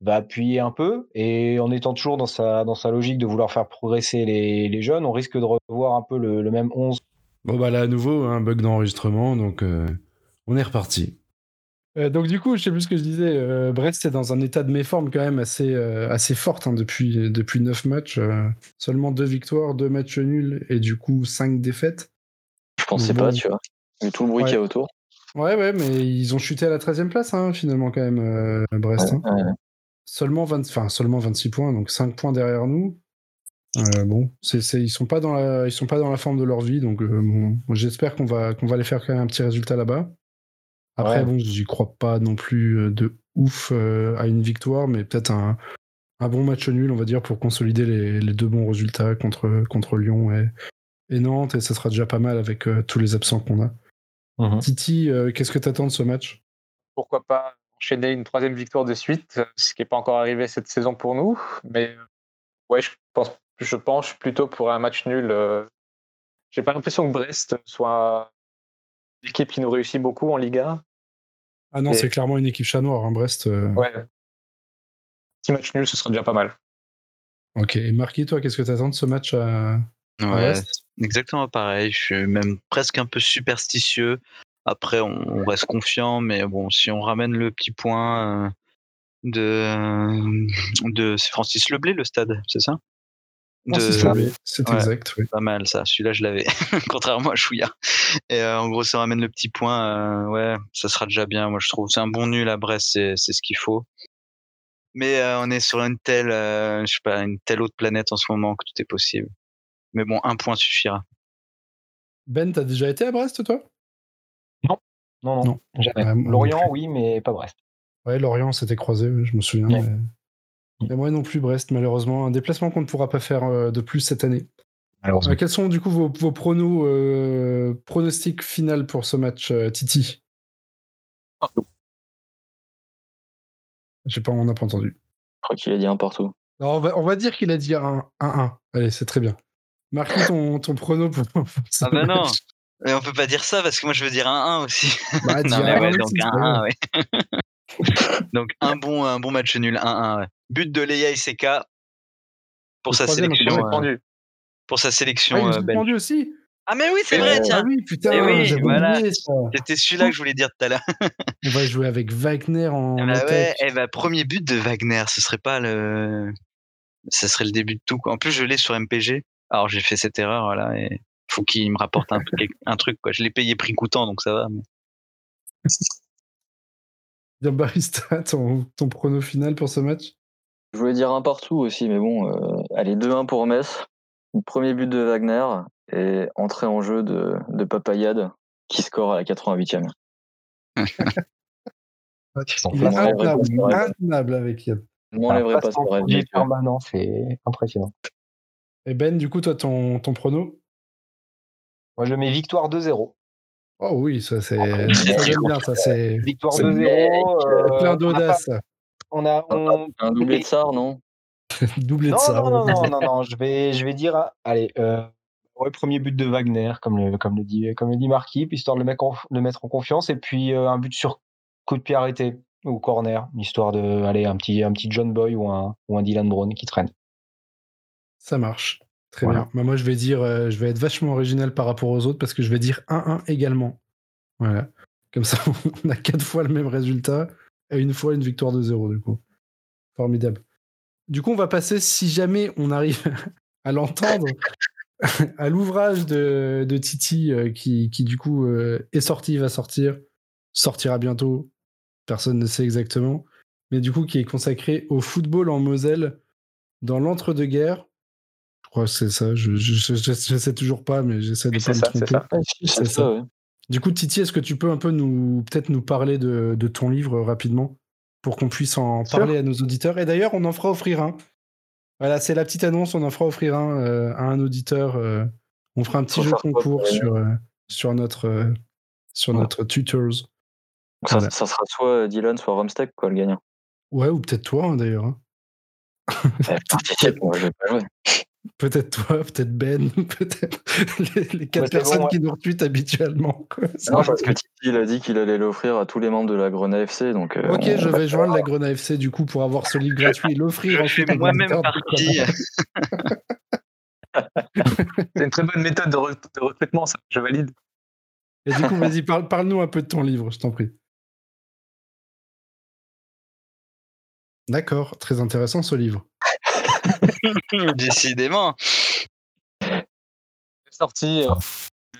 va appuyer un peu. Et en étant toujours dans sa, dans sa logique de vouloir faire progresser les, les jeunes, on risque de revoir un peu le, le même 11. Bon bah là à nouveau, un bug d'enregistrement, donc euh, on est reparti. Euh, donc du coup, je sais plus ce que je disais, euh, Brest est dans un état de méforme quand même assez, euh, assez forte hein, depuis, depuis 9 matchs. euh, seulement deux victoires, deux matchs nuls et du coup 5 défaites. Je pensais Bon. pas, tu vois. Vu tout le bruit Ouais. qu'il y a autour. Ouais ouais, mais ils ont chuté à la 13e place hein, finalement quand même, Brest. hein. Ouais. Seulement, 20, enfin, seulement 26 points, donc 5 points derrière nous. Bon, c'est, c'est- ils sont pas dans la, ils sont pas dans la forme de leur vie, donc bon, j'espère qu'on va, qu'on va les faire quand même un petit résultat là-bas. Après, Ouais. bon, j'y crois pas non plus euh, de ouf euh, à une victoire, mais peut-être un, un bon match nul, on va dire, pour consolider les, les deux bons résultats contre, contre Lyon et, et Nantes, et ça sera déjà pas mal avec euh, tous les absents qu'on a. Titi, euh, qu'est-ce que t'attends de ce match? Pourquoi pas enchaîner une troisième victoire de suite, ce qui n'est pas encore arrivé cette saison pour nous. Mais ouais, je pense, je penche plutôt pour un match nul. J'ai pas l'impression que Brest soit une équipe qui nous réussit beaucoup en Liga. Ah non, Et- c'est clairement une équipe chat noire, hein, Brest. euh. Ouais. Petit match nul, ce serait déjà pas mal. Ok, et Marquis, toi, qu'est-ce que t'attends de ce match à, Ouais, Brest? exactement pareil. Je suis même presque un peu superstitieux. Après, on, reste confiant, mais bon, si on ramène le petit point euh, de, de c'est Francis Leblé, le stade, c'est ça? De- Leblé, c'est Ouais. exact, oui. Pas mal ça, celui-là je l'avais, contrairement à Chouya. Et euh, en gros, ça ramène le petit point, euh, ouais, ça sera déjà bien. Moi je trouve c'est un bon nul à Brest, c'est ce qu'il faut. Mais euh, on est sur une telle, euh, je sais pas, une telle autre planète en ce moment que tout est possible. Mais bon, un point suffira. Ben, t'as déjà été à Brest, toi? Non, non, Non. jamais. Lorient, oui, mais pas Brest. Ouais, Lorient s'était croisé, je me souviens. Ouais. mais- Et moi non plus, Brest, malheureusement. Un déplacement qu'on ne pourra pas faire euh, de plus cette année. Malheureusement. Euh, quels sont du coup vos, vos pronos, euh, pronostics final pour ce match, euh, Titi? J'ai pas, on n'a pas entendu. Je crois qu'il a dit un partout. On, va, on va dire qu'il a dit 1-1. Allez, c'est très bien. Marquis ton, ton prono pour, pour ce Ah bah non. Et on peut pas dire ça parce que moi je veux dire un 1 aussi. Bah, non, mais un, ouais, donc c'est un très bien. 1, ouais. donc un bon, un bon match nul, 1-1. Ouais. But de Leia Iseka pour sa sélection. Euh, pour sa Ah, sélection nous euh, aussi Ah mais oui, c'est vrai, euh, tiens. Ah oui, putain, Eh oui, voilà. ça. C'était celui-là que je voulais dire tout à l'heure. On va jouer avec Wagner en Eh bah ouais, eh bah, premier but de Wagner, ce serait pas le, ce serait le début de tout. Quoi. En plus, je l'ai sur MPG. Alors j'ai fait cette erreur, voilà, et faut qu'il me rapporte un, truc- un truc. Quoi. Je l'ai payé prix coûtant, donc ça va. mais- Bien Barista, ton, ton prono final pour ce match Je voulais dire un partout aussi, mais bon, euh, allez, 2-1 pour Metz. Premier but de Wagner et entrée en jeu de, de Papayade qui score à la 88e. sont Il est pas mal, intenable, avec Yann. Je m'enlèverai pas ce permanent, c'est impressionnant. Et Ben, du coup, toi, ton, ton prono? Moi, je mets victoire 2-0. Oh oui, ça c'est. Après, Ça c'est- j'aime bien, ça c'est. Victoire C'est 2-0. euh, Plein on a d'audace. On a. on- Un doublé de Sar, non? Doublé de Non, ça. non, non, non, non, non, je vais, je vais dire, allez, euh, Ouais, premier but de Wagner, comme le, comme le dit, comme le dit Marquis, puis histoire de le mettre en, le mettre en confiance, et puis euh, un but sur coup de pied arrêté ou corner, histoire de aller un petit, un petit John Boy ou un, ou un Dylan Brown qui traîne. Ça marche. Très Voilà. bien. Bah, moi, je vais dire, euh, je vais être vachement original par rapport aux autres parce que je vais dire 1-1 également. Voilà. Comme ça, on a quatre fois le même résultat et une fois une victoire de zéro, du coup. Formidable. Du coup, on va passer, si jamais on arrive à l'entendre, à l'ouvrage de, de Titi euh, qui, qui, du coup, euh, est sorti, va sortir, sortira bientôt. Personne ne sait exactement. Mais du coup, qui est consacré au football en Moselle dans l'entre-deux-guerres. Je crois que c'est ça. Je, je, je, je sais toujours pas, mais j'essaie de Oui, pas me ça, c'est tromper. ça. c'est ça, ça. ouais. Du coup, Titi, est-ce que tu peux un peu nous, peut-être nous parler de, de ton livre euh, rapidement pour qu'on puisse en Sûr. parler à nos auditeurs? Et d'ailleurs, on en fera offrir un. Voilà, c'est la petite annonce. On en fera offrir un euh, à un auditeur. euh, on fera un petit jeu quoi concours sur, euh, sur notre, sur Ouais. notre tutors. Ça, Voilà. ça sera soit Dylan, soit Romstech, quoi, le gagnant. Ouais, ou peut-être toi hein, d'ailleurs. hein. Eh, participe, moi, je vais pas jouer. Peut-être toi, peut-être Ben, peut-être les, les quatre Ouais, personnes bon, ouais. qui nous retweetent habituellement. quoi. Non, parce que Titi, il a dit qu'il allait l'offrir à tous les membres de la Grenade FC, donc. euh, Ok, je va vais joindre la Grenade FC du coup pour avoir ce livre gratuit et l'offrir Je ensuite moi-même partie. C'est une très bonne méthode de, re- de recrutement, ça. Je valide. Et du coup, vas-y, parle, parle-nous un peu de ton livre, je t'en prie. D'accord, très intéressant ce livre. Décidément. J'ai sorti euh,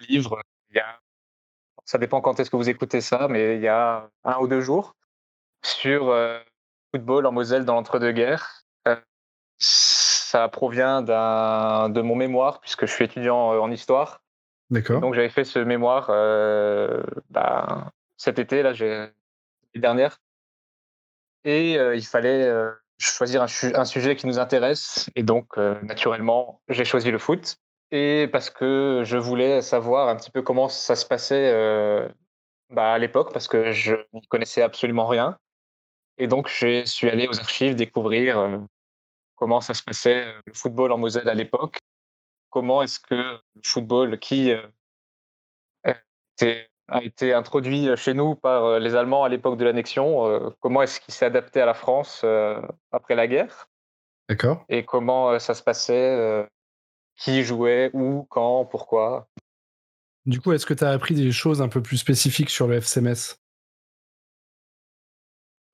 livre il y a, ça dépend quand est-ce que vous écoutez ça, mais il y a un ou deux jours, sur euh, football en Moselle dans l'entre-deux-guerres. Euh, ça provient d'un, de mon mémoire, puisque je suis étudiant euh, en histoire. D'accord. Donc j'avais fait ce mémoire euh, bah, cet été, là, j'ai l'année dernière. Et euh, il fallait euh, choisir un, sujet qui nous intéresse. Et donc, euh, naturellement, j'ai choisi le foot. Et parce que je voulais savoir un petit peu comment ça se passait euh, bah, à l'époque, parce que je n'y connaissais absolument rien. Et donc, je suis allé aux archives découvrir euh, comment ça se passait le football en Moselle à l'époque. Comment est-ce que le football qui était- a été introduit chez nous par euh, les Allemands à l'époque de l'annexion, euh, comment est-ce qu'il s'est adapté à la France euh, après la guerre? D'accord. et comment ça se passait, qui jouait, où, quand, pourquoi? Du coup, est-ce que tu as appris des choses un peu plus spécifiques sur le FCMS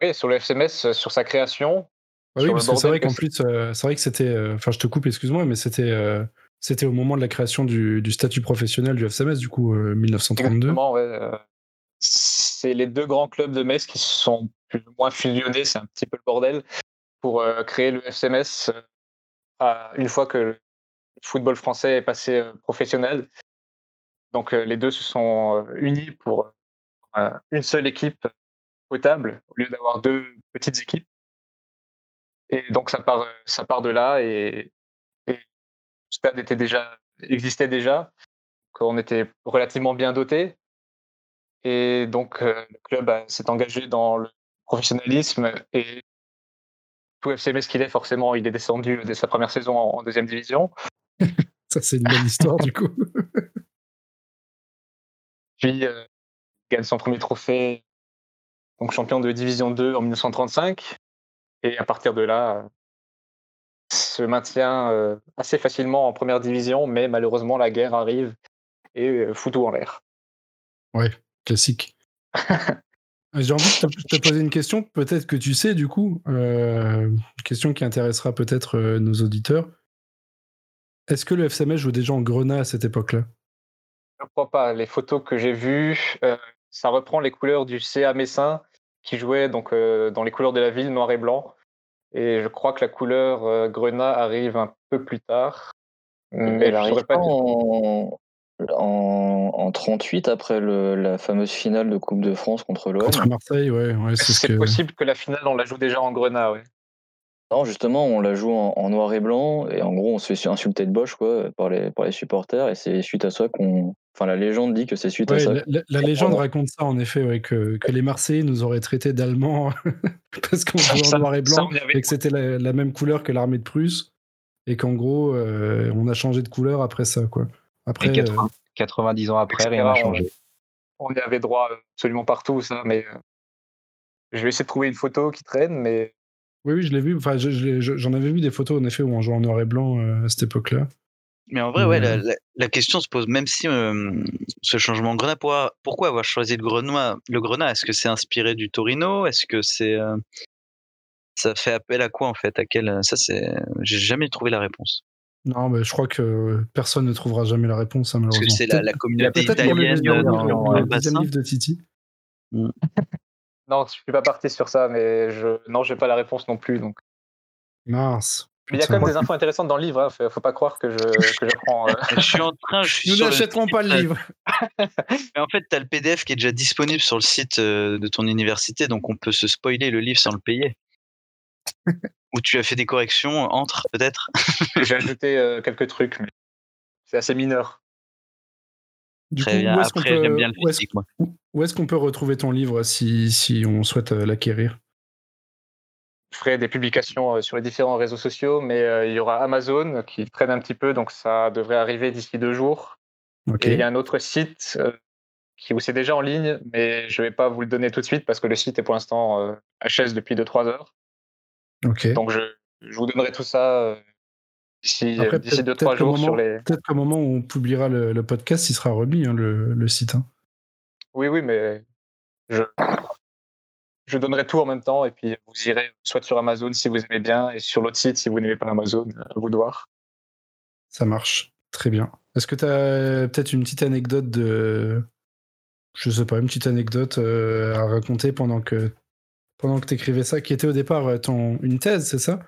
Oui, sur le FCMS, sur sa création. Ah Oui, parce que c'est vrai que qu'en plus, c'est vrai que c'était. Enfin, je te coupe, excuse-moi, mais c'était. Euh, c'était au moment de la création du, statut professionnel du FCMS, du coup, euh, 1932. Exactement, ouais. euh, C'est les deux grands clubs de Metz qui se sont plus ou moins fusionnés, c'est un petit peu le bordel, pour euh, créer le FCMS euh, une fois que le football français est passé euh, professionnel. Donc euh, les deux se sont euh, unis pour euh, une seule équipe potable au lieu d'avoir deux petites équipes. Et donc ça part, ça part de là et, stade était déjà, existait déjà. Donc, on était relativement bien doté. Et donc euh, le club a- s'est engagé dans le professionnalisme et tout FCMS qu'il est, forcément, il est descendu dès sa première saison en, en deuxième division. Ça, c'est une belle histoire, du coup. Puis euh, il gagne son premier trophée, donc champion de division 2 en 1935. Et à partir de là, se maintient euh, assez facilement en première division, mais malheureusement la guerre arrive et euh, fout tout en l'air. Classique. J'ai envie de te, poser une question, peut-être que tu sais, du coup, euh, une question qui intéressera peut-être euh, nos auditeurs. Est-ce que le FCMS joue déjà en grenat à cette époque-là? Je ne crois pas. Les photos que j'ai vues, euh, ça reprend les couleurs du CA Messin qui jouait donc dans les couleurs de la ville, noir et blanc. Et je crois que la couleur euh, grenat arrive un peu plus tard. Mais Elle je arrive pas en, en, en 38 après le, la fameuse finale de Coupe de France contre l'OM. Contre Marseille, ouais, ouais c'est ce C'est que. possible que la finale, on la joue déjà en grenat. Ouais? Non, justement, on la joue en, en noir et blanc et en gros, on se fait insulter de Bosch quoi, par, les, par les supporters et c'est suite à ça qu'on. Enfin, la légende dit que c'est suite à ça. la, légende raconte ça en effet, ouais, que, que les Marseillais nous auraient traités d'Allemands parce qu'on jouait en noir et blanc avait- et que c'était la, la même couleur que l'armée de Prusse et qu'en gros euh, on a changé de couleur après ça quoi. Après, Et euh, 80 90 ans après, rien n'a changé. On y avait droit absolument partout, ça, mais euh, je vais essayer de trouver une photo qui traîne, mais oui, oui, je l'ai vu. Enfin, je je- j'en avais vu des photos en effet où on jouait en noir et blanc euh, à cette époque-là. Mais en vrai, ouais, la, Ouais. la- la question se pose, même si euh, ce changement de grenat, pourquoi, pourquoi avoir choisi le grenat, le grenat? Est-ce que c'est inspiré du Torino? Est-ce que c'est. euh, ça fait appel à quoi en fait? À quel Ça, c'est. J'ai jamais trouvé la réponse. Non, mais je crois que personne ne trouvera jamais la réponse, hein, Est-ce malheureusement. que c'est la, la communauté italienne euh, le deuxième bassin livre de Titi. non, je suis pas parti sur ça, mais je non, j'ai pas la réponse non plus. Donc, Mince. Mais il y a quand même des infos intéressantes dans le livre. Hein, faut, faut pas croire que je que j'apprends. euh, Je suis en train. Je suis Nous le n'achèterons pas le site, euh, livre. Mais en fait, tu as le PDF qui est déjà disponible sur le site euh, de ton université, donc on peut se spoiler le livre sans le payer. Ou tu as fait des corrections entre, peut-être? J'ai ajouté euh, quelques trucs, mais c'est assez mineur. Du Très bien. où est-ce qu'on Après, peut- j'aime bien le où est-ce- physique, moi. Où est-ce qu'on peut retrouver ton livre si, si on souhaite euh, l'acquérir? Je ferai des publications euh, sur les différents réseaux sociaux, mais euh, il y aura Amazon qui traîne un petit peu, donc ça devrait arriver d'ici deux jours. Et il y a un autre site euh, qui c'est déjà en ligne, mais je vais pas vous le donner tout de suite parce que le site est pour l'instant HS depuis 2-3 heures. Donc je, je vous donnerai tout ça d'ici Après, d'ici peut-être- 2-3 peut-être qu'au jours sur moment- les. Peut-être qu'au moment où on publiera le, le podcast, il sera remis, hein, le, le site. hein. Oui, oui, mais je, je donnerai tout en même temps et puis vous irez soit sur Amazon si vous aimez bien et sur l'autre site si vous n'aimez pas Amazon, euh, à vous de voir. Ça marche. Très bien. Est-ce que tu as peut-être une petite anecdote de. Je sais pas, une petite anecdote euh, à raconter pendant que pendant que tu écrivais ça, qui était au départ euh, ton, une thèse, c'est ça?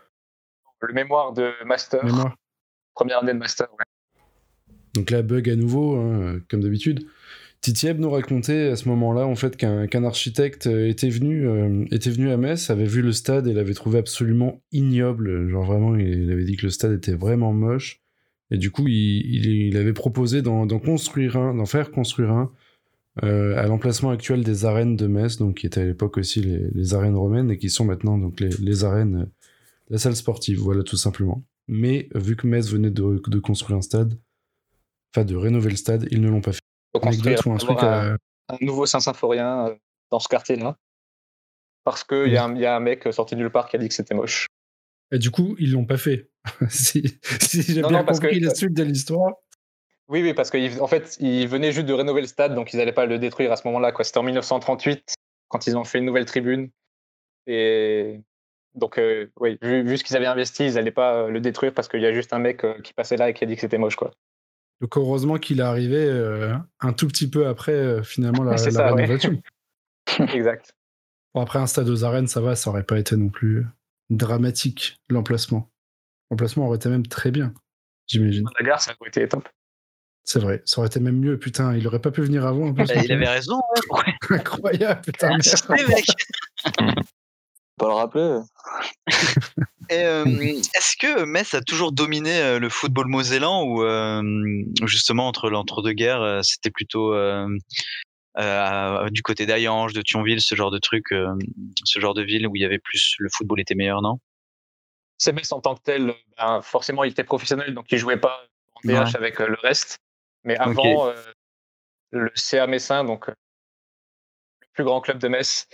Le mémoire de master, Mémoire. première année de master. ouais. Donc là, bug à nouveau, hein, comme d'habitude. Titieb nous racontait à ce moment-là en fait qu'un architecte euh, était venu, euh, était venu à Metz, avait vu le stade et l'avait trouvé absolument ignoble. Genre vraiment, il, avait dit que le stade était vraiment moche. Et du coup, il, avait proposé d'en construire un, d'en faire construire un euh, à l'emplacement actuel des arènes de Metz, donc qui étaient à l'époque aussi les, arènes romaines et qui sont maintenant donc les, les arènes, la salle sportive, voilà tout simplement. Mais vu que Metz venait de, de construire un stade, enfin de rénover le stade, ils ne l'ont pas fait. Construire ou un truc avoir un, nouveau Saint-Symphorien euh, dans ce quartier-là. Parce qu'il y, a un- il y a un mec sorti de nulle part qui a dit que c'était moche. Et du coup, ils l'ont pas fait. si si j'ai bien non, compris que- la suite de l'histoire. Oui, oui, parce qu'en fait, ils venaient juste de rénover le stade, donc ils n'allaient pas le détruire à ce moment-là. C'était en 1938, quand ils ont fait une nouvelle tribune. Et donc, euh, oui, vu, vu ce qu'ils avaient investi, ils n'allaient pas euh, le détruire parce qu'il y a juste un mec euh, qui passait là et qui a dit que c'était moche. Quoi. Donc heureusement qu'il est arrivé euh, un tout petit peu après euh, finalement la, la ça, ouais. exact. Bon, après un stade aux arènes, ça va, ça aurait pas été non plus dramatique l'emplacement. L'emplacement aurait été même très bien, j'imagine. La gare, ça aurait été top. C'est vrai, ça aurait été même mieux. Putain, il aurait pas pu venir avant. en plus. Bah, il avait raison. ouais. incroyable. Putain. C'était, mec. Pas le rappeler. Et, euh, Est-ce que Metz a toujours dominé euh, le football mosellan ou euh, justement entre l'entre-deux-guerres, euh, c'était plutôt euh, euh, du côté d'Ayange, de Thionville, ce genre de truc, euh, ce genre de ville où il y avait plus le football était meilleur, non? CMS en tant que tel, ben, forcément, il était professionnel, donc il jouait pas en DH Ouais. avec euh, le reste. Mais avant, euh, le CA Messin, donc euh, le plus grand club de Metz,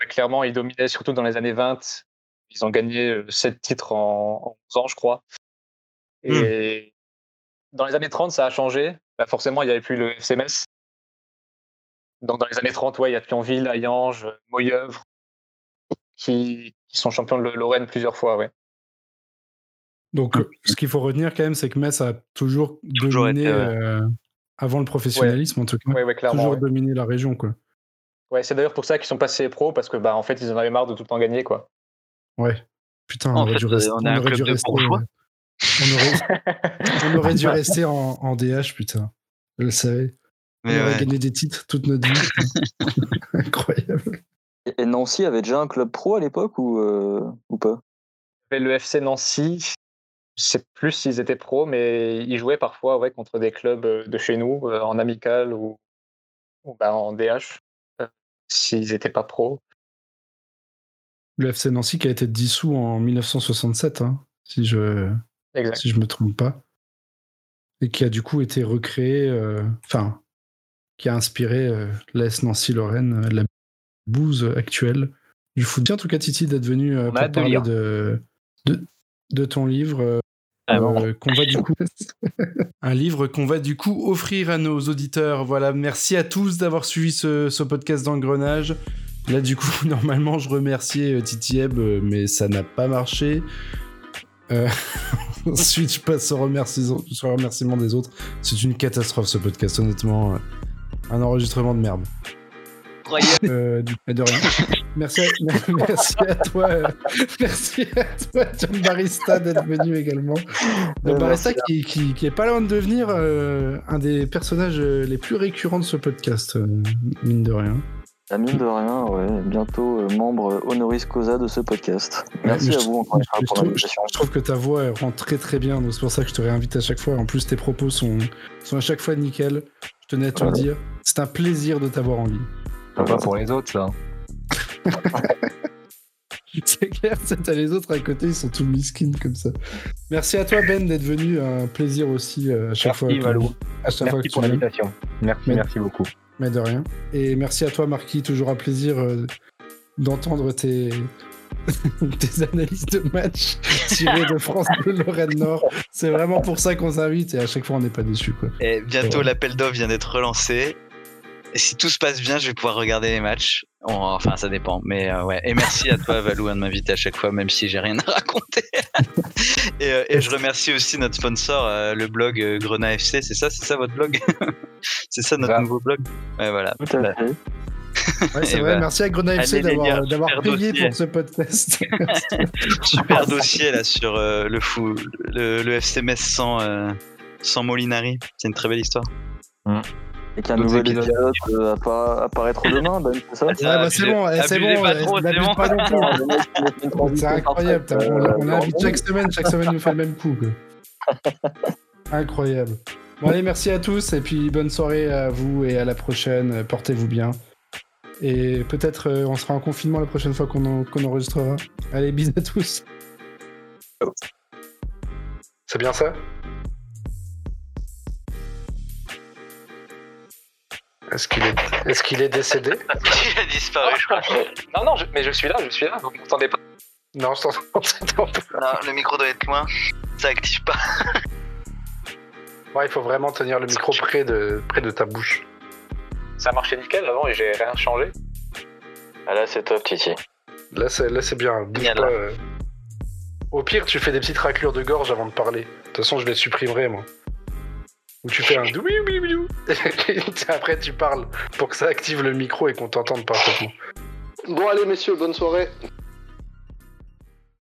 ouais, clairement, il dominait surtout dans les années 20. Ils ont gagné 7 titres en, en 11 ans, je crois. Et dans les années 30, ça a changé. Ben, forcément, il n'y avait plus le FC Metz. Donc dans les années 30, ouais, il y a Thionville, Hayange, Moyeuvre, qui, qui sont champions de Lorraine plusieurs fois. Ouais. Donc, euh, ce qu'il faut retenir quand même, c'est que Metz a toujours, Toujours dominé, été, euh, avant le professionnalisme en tout cas, Ouais, ouais, clairement. toujours ouais. dominé la région. quoi. Ouais, c'est d'ailleurs pour ça qu'ils sont passés pro parce que bah en fait ils en avaient marre de tout le temps gagner quoi. Ouais. Putain, on En aurait fait, dû euh, rester. on est un aurait club dû de rester, euh, on, aurait, on aurait dû rester en, en DH, putain. Je le savais. On aurait ouais. gagné des titres toute notre vie. Incroyable. Et- Nancy avait déjà un club pro à l'époque ou, euh, ou pas? Le FC Nancy, je sais plus s'ils étaient pros, mais ils jouaient parfois ouais, contre des clubs euh, de chez nous, euh, en amical ou, ou bah, en DH, euh, s'ils n'étaient pas pros. Le FC Nancy qui a été dissous en 1967, hein, si je Exact. si je me trompe pas. et qui a du coup été recréé, euh, enfin, qui a inspiré euh, l'AS Nancy-Lorraine, la bouse actuelle du foot. Tiens, en tout cas, Titi, d'être venu a pour parler de, de, de ton livre. euh, Ah bon euh, qu'on va du coup un livre qu'on va du coup offrir à nos auditeurs. Voilà, merci à tous d'avoir suivi ce, ce podcast d'engrenage. Là du coup, normalement, je remerciais euh, Titi Eb, euh, mais ça n'a pas marché. Euh, Ensuite, je passe au, remercie- sur le remerciement des autres. C'est une catastrophe ce podcast, honnêtement. Un enregistrement de merde. Incroyable. Euh, du de rien. Merci à, merci à toi, euh, merci à toi, John Barista, d'être venu également. John Ouais, Barista qui, qui, qui est pas loin de devenir euh, un des personnages les plus récurrents de ce podcast, euh, mine de rien. La mine de rien, ouais, bientôt euh, membre honoris causa de ce podcast. Merci à je- vous encore une fois Je pour trouve, l'invitation. je trouve que ta voix elle rend très très bien, donc c'est pour ça que je te réinvite à chaque fois. En plus, tes propos sont, sont à chaque fois nickel. Je tenais à te le dire. C'est un plaisir de t'avoir en ligne. Pas pour les autres, ça. C'est clair, t'as les autres à côté, ils sont tous miskines comme ça. Merci à toi Ben d'être venu, un plaisir aussi euh, à chaque Merci, fois. que- Valou. À chaque fois Merci que pour l'invitation. Merci, Mais- merci beaucoup. Mais de rien. Et merci à toi Marquis, toujours un plaisir euh, d'entendre tes... tes analyses de match tirées de France Bleu Lorraine Nord. C'est vraiment pour ça qu'on s'invite et à chaque fois on n'est pas déçus quoi. Et bientôt, Ouais. l'appel d'offres vient d'être relancé. Si tout se passe bien, je vais pouvoir regarder les matchs. Enfin, ça dépend. Mais euh, ouais. Et merci à toi, Valou, de m'inviter à chaque fois, même si j'ai rien à raconter. et, euh, et je remercie aussi notre sponsor, euh, le blog euh, Grenat FC. C'est ça, c'est ça votre blog? C'est ça notre Ça. nouveau blog? Ouais, voilà. Tout à fait. Ouais, c'est Eh vrai, ben, merci à Grenade FC d'avoir, payé dossier. pour ce podcast. Super dossier là sur euh, le fou, le, le FC Metz sans, euh, sans Molinari. C'est une très belle histoire. Et qu'un nouvel épisode euh, appa- apparaître demain, Ben, c'est ça Ouais, bah, c'est bon, eh, c'est bon, eh, n'abuse bon. pas non plus. Une transition C'est incroyable, on, euh, on invite chaque semaine, chaque semaine nous fait le même coup. quoi. Incroyable. Bon allez, merci à tous et puis bonne soirée à vous et à la prochaine. Portez-vous bien. Et peut-être euh, on sera en confinement la prochaine fois qu'on en- qu'on enregistrera. Allez, bisous à tous. C'est bien ça? Est-ce qu'il est, est, qu'il est décédé? Il a disparu, je crois. Non, non, je- mais je suis là, je suis là, vous m'entendez pas? Non, je t'entends pas. Non, le micro doit être loin. Ça active pas. Ouais, il faut vraiment tenir le micro près de, près de ta bouche. Ça marchait nickel avant et j'ai rien changé. Ah là, c'est top, Titi. Là, c'est, là, c'est bien. Bouge pas, euh. Au pire, tu fais des petites raclures de gorge avant de parler. De toute façon, je les supprimerai, moi. Ou tu fais un doui oui oui oui. Après, tu parles pour que ça active le micro et qu'on t'entende parfaitement. Bon allez messieurs, bonne soirée.